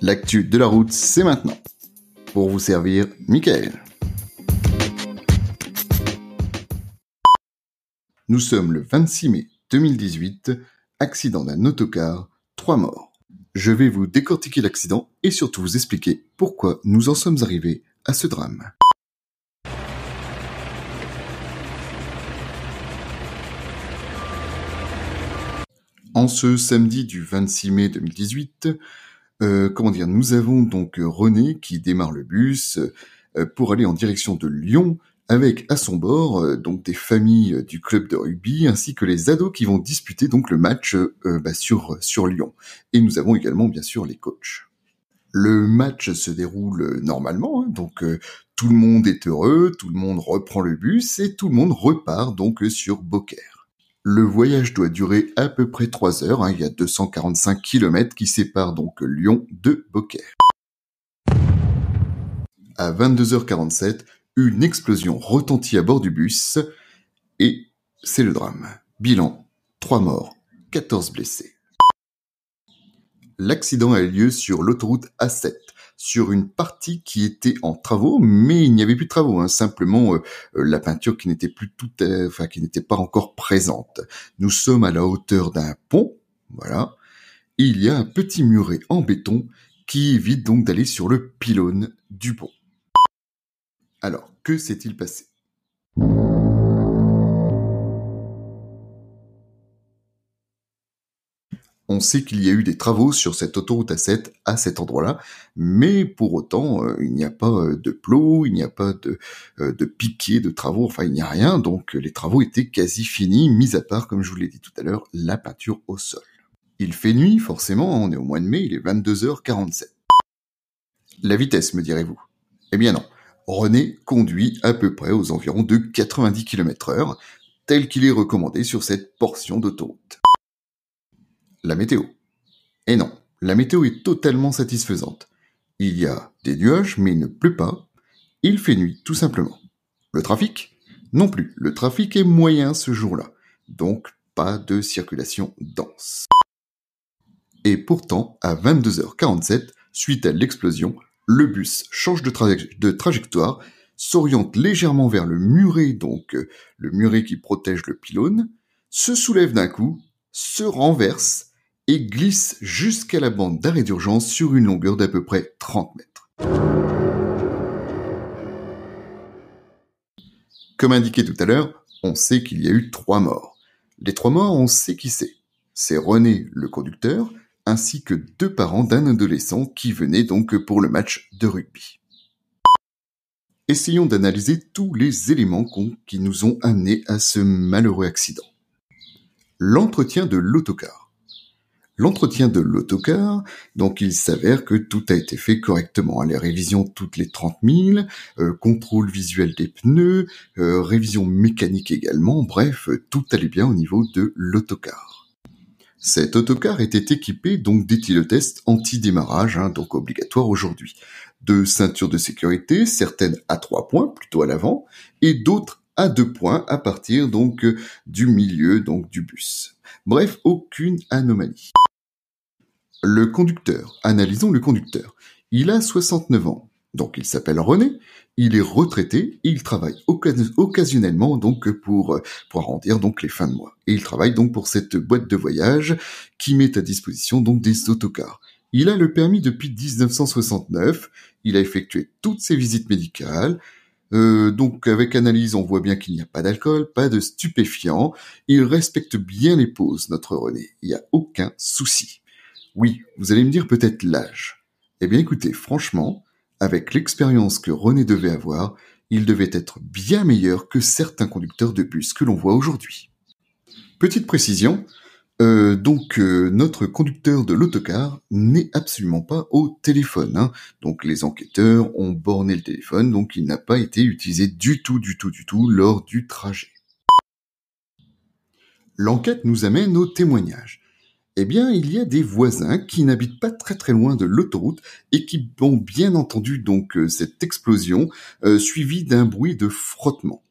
L'actu de la route, c'est maintenant. Pour vous servir, Michael. Nous sommes le 26 mai 2018, accident d'un autocar, trois morts. Je vais vous décortiquer l'accident et surtout vous expliquer pourquoi nous en sommes arrivés à ce drame. En ce samedi du 26 mai 2018, euh, comment dire, nous avons donc René qui démarre le bus euh, pour aller en direction de Lyon avec à son bord euh, donc des familles du club de rugby ainsi que les ados qui vont disputer donc le match bah, sur Lyon. Et nous avons également bien sûr les coachs. Le match se déroule normalement, hein, donc tout le monde est heureux, tout le monde reprend le bus et tout le monde repart donc sur Beaucaire. Le voyage doit durer à peu près 3 heures, hein. il y a 245 km qui séparent donc Lyon de Beaucaire. À 22h47, une explosion retentit à bord du bus et c'est le drame. Bilan, 3 morts, 14 blessés. L'accident a eu lieu sur l'autoroute A7 sur une partie qui était en travaux, mais il n'y avait plus de travaux, hein, simplement euh, euh, la peinture qui n'était plus tout, enfin qui n'était pas encore présente. Nous sommes à la hauteur d'un pont, voilà. il y a un petit muret en béton qui évite donc d'aller sur le pylône du pont. Alors, que s'est-il passé? On sait qu'il y a eu des travaux sur cette autoroute A7 à cet endroit-là, mais pour autant, euh, il n'y a pas euh, de plot, il n'y a pas de, euh, de piquet de travaux, enfin il n'y a rien, donc les travaux étaient quasi finis, mis à part, comme je vous l'ai dit tout à l'heure, la peinture au sol. Il fait nuit, forcément, on est au mois de mai, il est 22h47. La vitesse, me direz-vous? Eh bien non. René conduit à peu près aux environs de 90 km heure, tel qu'il est recommandé sur cette portion d'autoroute la météo. Et non, la météo est totalement satisfaisante. Il y a des nuages, mais il ne pleut pas. Il fait nuit, tout simplement. Le trafic? Non plus. Le trafic est moyen ce jour-là. Donc, pas de circulation dense. Et pourtant, à 22h47, suite à l'explosion, le bus change de, trajectoire, s'oriente légèrement vers le muret, donc euh, le muret qui protège le pylône, se soulève d'un coup, se renverse et glisse jusqu'à la bande d'arrêt d'urgence sur une longueur d'à peu près 30 mètres. Comme indiqué tout à l'heure, on sait qu'il y a eu trois morts. Les trois morts, on sait qui c'est. C'est René, le conducteur, ainsi que deux parents d'un adolescent qui venait donc pour le match de rugby. Essayons d'analyser tous les éléments qui nous ont amenés à ce malheureux accident. L'entretien de l'autocar l'entretien de l'autocar, donc il s'avère que tout a été fait correctement. Les révisions toutes les 30 000, euh, contrôle visuel des pneus, euh, révision mécanique également, bref, tout allait bien au niveau de l'autocar. Cet autocar était équipé donc d'éthylotest anti-démarrage, hein, donc obligatoire aujourd'hui, de ceintures de sécurité, certaines à trois points, plutôt à l'avant, et d'autres à deux points à partir donc du milieu donc du bus. Bref, aucune anomalie. Le conducteur, analysons le conducteur. Il a 69 ans, donc il s'appelle René, il est retraité et il travaille occasionnellement donc pour, pour arrondir donc les fins de mois. Et il travaille donc pour cette boîte de voyage qui met à disposition donc des autocars. Il a le permis depuis 1969, il a effectué toutes ses visites médicales, euh, donc avec analyse, on voit bien qu'il n'y a pas d'alcool, pas de stupéfiants. Il respecte bien les pauses, notre René. Il n'y a aucun souci. Oui, vous allez me dire peut-être l'âge. Eh bien écoutez, franchement, avec l'expérience que René devait avoir, il devait être bien meilleur que certains conducteurs de bus que l'on voit aujourd'hui. Petite précision, euh, donc euh, notre conducteur de l'autocar n'est absolument pas au téléphone. Hein. Donc les enquêteurs ont borné le téléphone, donc il n'a pas été utilisé du tout, du tout, du tout lors du trajet. L'enquête nous amène au témoignage eh bien, il y a des voisins qui n'habitent pas très très loin de l'autoroute et qui ont bien entendu donc euh, cette explosion euh, suivie d'un bruit de frottement.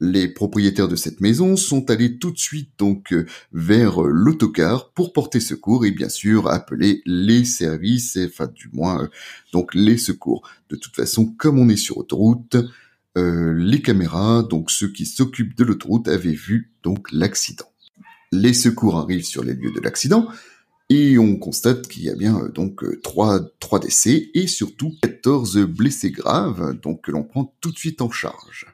Les propriétaires de cette maison sont allés tout de suite donc euh, vers l'autocar pour porter secours et bien sûr appeler les services, enfin du moins donc les secours. De toute façon, comme on est sur autoroute, les caméras, donc ceux qui s'occupent de l'autoroute, avaient vu donc l'accident. Les secours arrivent sur les lieux de l'accident et on constate qu'il y a bien donc trois, trois décès et surtout 14 blessés graves, donc que l'on prend tout de suite en charge.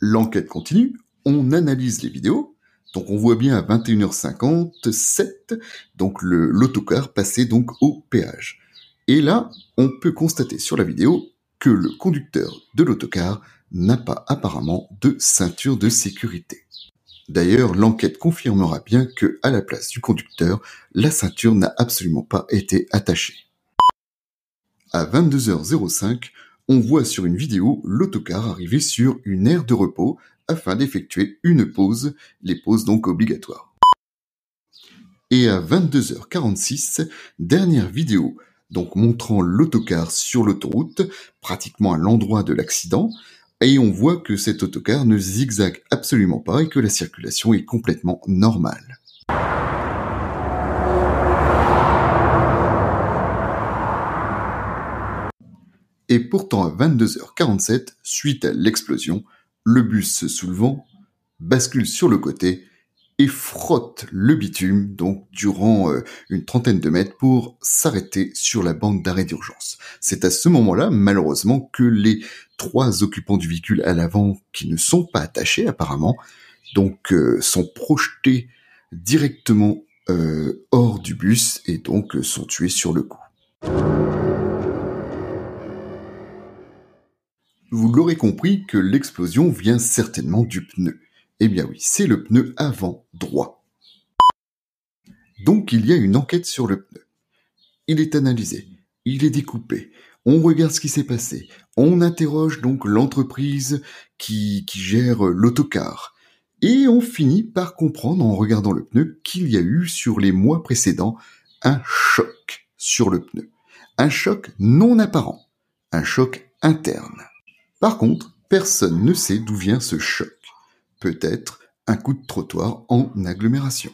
L'enquête continue, on analyse les vidéos, donc on voit bien à 21h57, donc l'autocar passait donc au péage. Et là, on peut constater sur la vidéo que le conducteur de l'autocar n'a pas apparemment de ceinture de sécurité. D'ailleurs, l'enquête confirmera bien que, à la place du conducteur, la ceinture n'a absolument pas été attachée. À 22h05, on voit sur une vidéo l'autocar arriver sur une aire de repos afin d'effectuer une pause, les pauses donc obligatoires. Et à 22h46, dernière vidéo, donc montrant l'autocar sur l'autoroute, pratiquement à l'endroit de l'accident, et on voit que cet autocar ne zigzague absolument pas et que la circulation est complètement normale. Et pourtant à 22h47, suite à l'explosion, le bus se soulevant, bascule sur le côté et frotte le bitume, donc durant euh, une trentaine de mètres, pour s'arrêter sur la bande d'arrêt d'urgence. C'est à ce moment-là, malheureusement, que les trois occupants du véhicule à l'avant, qui ne sont pas attachés apparemment, donc euh, sont projetés directement euh, hors du bus et donc sont tués sur le coup. Vous l'aurez compris que l'explosion vient certainement du pneu. Eh bien oui, c'est le pneu avant droit. Donc il y a une enquête sur le pneu. Il est analysé, il est découpé, on regarde ce qui s'est passé, on interroge donc l'entreprise qui, qui gère l'autocar, et on finit par comprendre en regardant le pneu qu'il y a eu sur les mois précédents un choc sur le pneu. Un choc non apparent, un choc interne. Par contre, personne ne sait d'où vient ce choc. Peut-être un coup de trottoir en agglomération.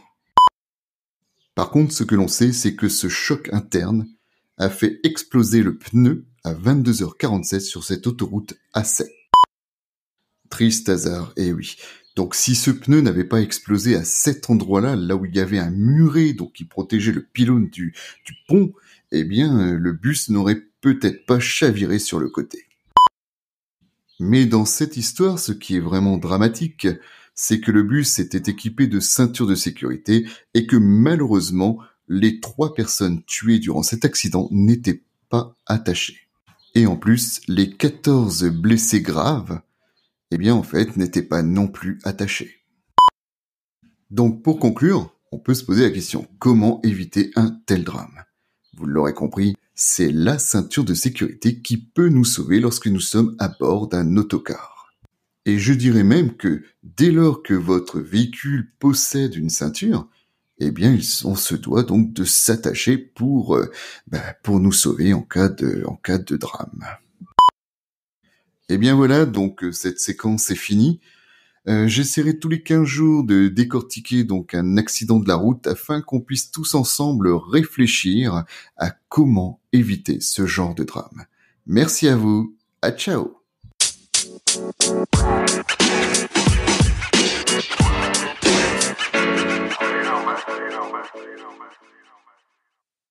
Par contre, ce que l'on sait, c'est que ce choc interne a fait exploser le pneu à 22h47 sur cette autoroute A7. Triste hasard, eh oui. Donc si ce pneu n'avait pas explosé à cet endroit-là, là où il y avait un muret donc qui protégeait le pylône du, du pont, eh bien le bus n'aurait peut-être pas chaviré sur le côté. Mais dans cette histoire, ce qui est vraiment dramatique, c'est que le bus était équipé de ceintures de sécurité et que malheureusement, les trois personnes tuées durant cet accident n'étaient pas attachées. Et en plus, les 14 blessés graves, eh bien en fait, n'étaient pas non plus attachés. Donc pour conclure, on peut se poser la question, comment éviter un tel drame? Vous l'aurez compris, c'est la ceinture de sécurité qui peut nous sauver lorsque nous sommes à bord d'un autocar. Et je dirais même que dès lors que votre véhicule possède une ceinture, eh bien, on se doit donc de s'attacher pour, euh, bah, pour nous sauver en cas de, en cas de drame. Et eh bien voilà, donc euh, cette séquence est finie. Euh, j'essaierai tous les 15 jours de décortiquer donc un accident de la route afin qu'on puisse tous ensemble réfléchir à comment éviter ce genre de drame. Merci à vous. À ciao.